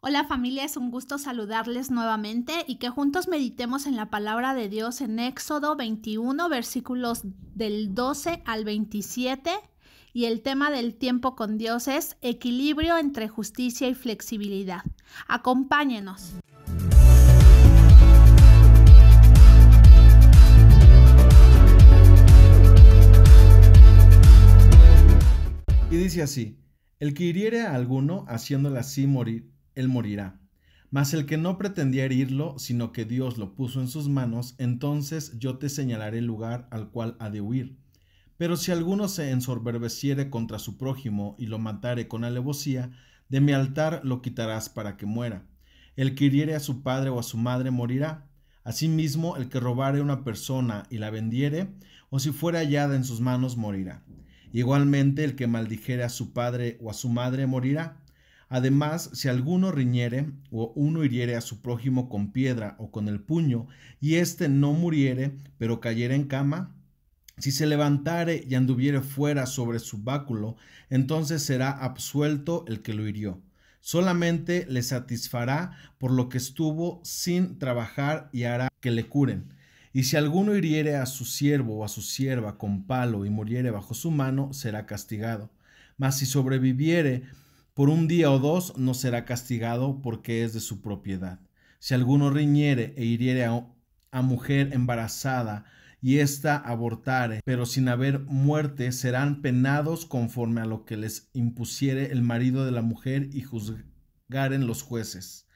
Hola familia, es un gusto saludarles nuevamente y que juntos meditemos en la palabra de Dios en Éxodo 21, versículos del 12 al 27. Y el tema del tiempo con Dios es equilibrio entre justicia y flexibilidad. Acompáñenos. Y dice así, el que hiriere a alguno haciéndole así morir, él morirá. Mas el que no pretendía herirlo, sino que Dios lo puso en sus manos, entonces yo te señalaré lugar al cual ha de huir. Pero si alguno se ensoberbeciere contra su prójimo y lo matare con alevosía, de mi altar lo quitarás para que muera. El que hiriere a su padre o a su madre morirá. Asimismo, el que robare una persona y la vendiere, o si fuera hallada en sus manos, morirá. Igualmente, el que maldijere a su padre o a su madre morirá. Además, si alguno riñere o uno hiriere a su prójimo con piedra o con el puño, y éste no muriere, pero cayere en cama, si se levantare y anduviere fuera sobre su báculo, entonces será absuelto el que lo hirió. Solamente le satisfará por lo que estuvo sin trabajar y hará que le curen. Y si alguno hiriere a su siervo o a su sierva con palo y muriere bajo su mano, será castigado. Mas si sobreviviere por un día o dos no será castigado porque es de su propiedad. Si alguno riñere e hiriere a, mujer embarazada y ésta abortare, pero sin haber muerte, serán penados conforme a lo que les impusiere el marido de la mujer y juzgaren los jueces.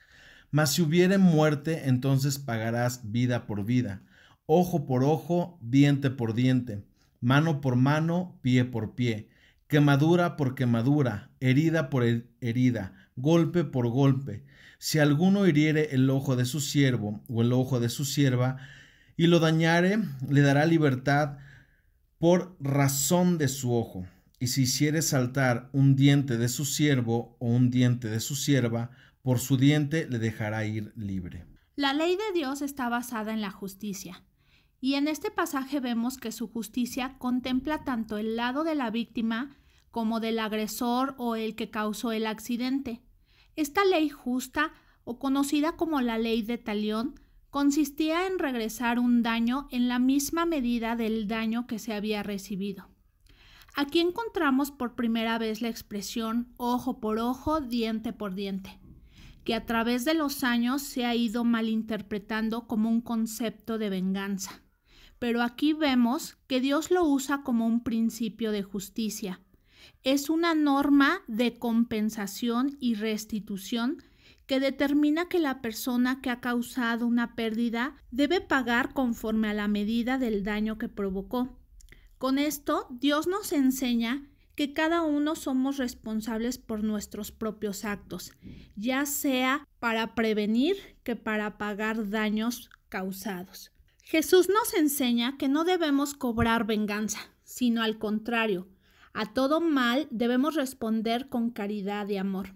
Mas si hubiere muerte, entonces pagarás vida por vida, ojo por ojo, diente por diente, mano por mano, pie por pie quemadura por quemadura, herida por herida, golpe por golpe. Si alguno hiriere el ojo de su siervo o el ojo de su sierva, y lo dañare, le dará libertad por razón de su ojo. Y si hiciere saltar un diente de su siervo o un diente de su sierva, por su diente le dejará ir libre. La ley de Dios está basada en la justicia. Y en este pasaje vemos que su justicia contempla tanto el lado de la víctima como del agresor o el que causó el accidente. Esta ley justa, o conocida como la ley de talión, consistía en regresar un daño en la misma medida del daño que se había recibido. Aquí encontramos por primera vez la expresión ojo por ojo, diente por diente, que a través de los años se ha ido malinterpretando como un concepto de venganza. Pero aquí vemos que Dios lo usa como un principio de justicia, es una norma de compensación y restitución que determina que la persona que ha causado una pérdida debe pagar conforme a la medida del daño que provocó. Con esto, Dios nos enseña que cada uno somos responsables por nuestros propios actos, ya sea para prevenir que para pagar daños causados. Jesús nos enseña que no debemos cobrar venganza, sino al contrario, a todo mal debemos responder con caridad y amor.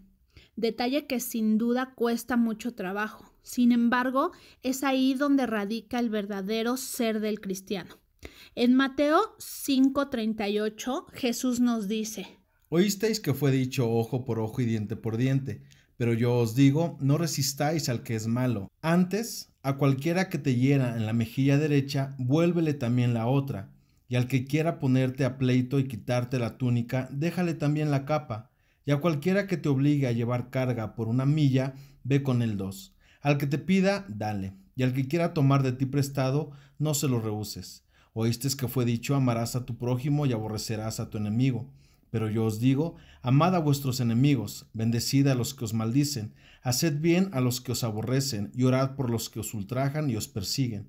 Detalle que sin duda cuesta mucho trabajo. Sin embargo, es ahí donde radica el verdadero ser del cristiano. En Mateo 5:38 Jesús nos dice, Oísteis que fue dicho ojo por ojo y diente por diente, pero yo os digo, no resistáis al que es malo. Antes, a cualquiera que te hiera en la mejilla derecha, vuélvele también la otra y al que quiera ponerte a pleito y quitarte la túnica, déjale también la capa, y a cualquiera que te obligue a llevar carga por una milla, ve con el dos. Al que te pida, dale, y al que quiera tomar de ti prestado, no se lo rehuses. Oíste que fue dicho, amarás a tu prójimo y aborrecerás a tu enemigo. Pero yo os digo, amad a vuestros enemigos, bendecid a los que os maldicen, haced bien a los que os aborrecen, y orad por los que os ultrajan y os persiguen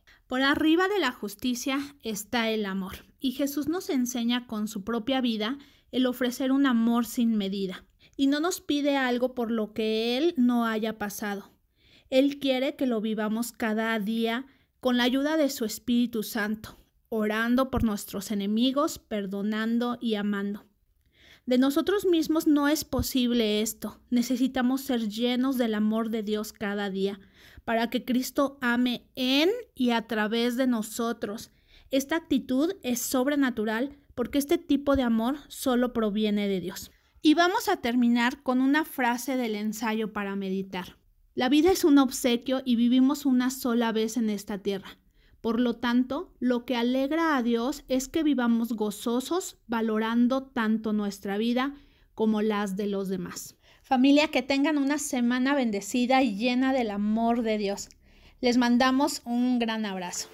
Por arriba de la justicia está el amor, y Jesús nos enseña con su propia vida el ofrecer un amor sin medida, y no nos pide algo por lo que Él no haya pasado. Él quiere que lo vivamos cada día con la ayuda de su Espíritu Santo, orando por nuestros enemigos, perdonando y amando. De nosotros mismos no es posible esto. Necesitamos ser llenos del amor de Dios cada día para que Cristo ame en y a través de nosotros. Esta actitud es sobrenatural porque este tipo de amor solo proviene de Dios. Y vamos a terminar con una frase del ensayo para meditar. La vida es un obsequio y vivimos una sola vez en esta tierra. Por lo tanto, lo que alegra a Dios es que vivamos gozosos, valorando tanto nuestra vida como las de los demás. Familia, que tengan una semana bendecida y llena del amor de Dios. Les mandamos un gran abrazo.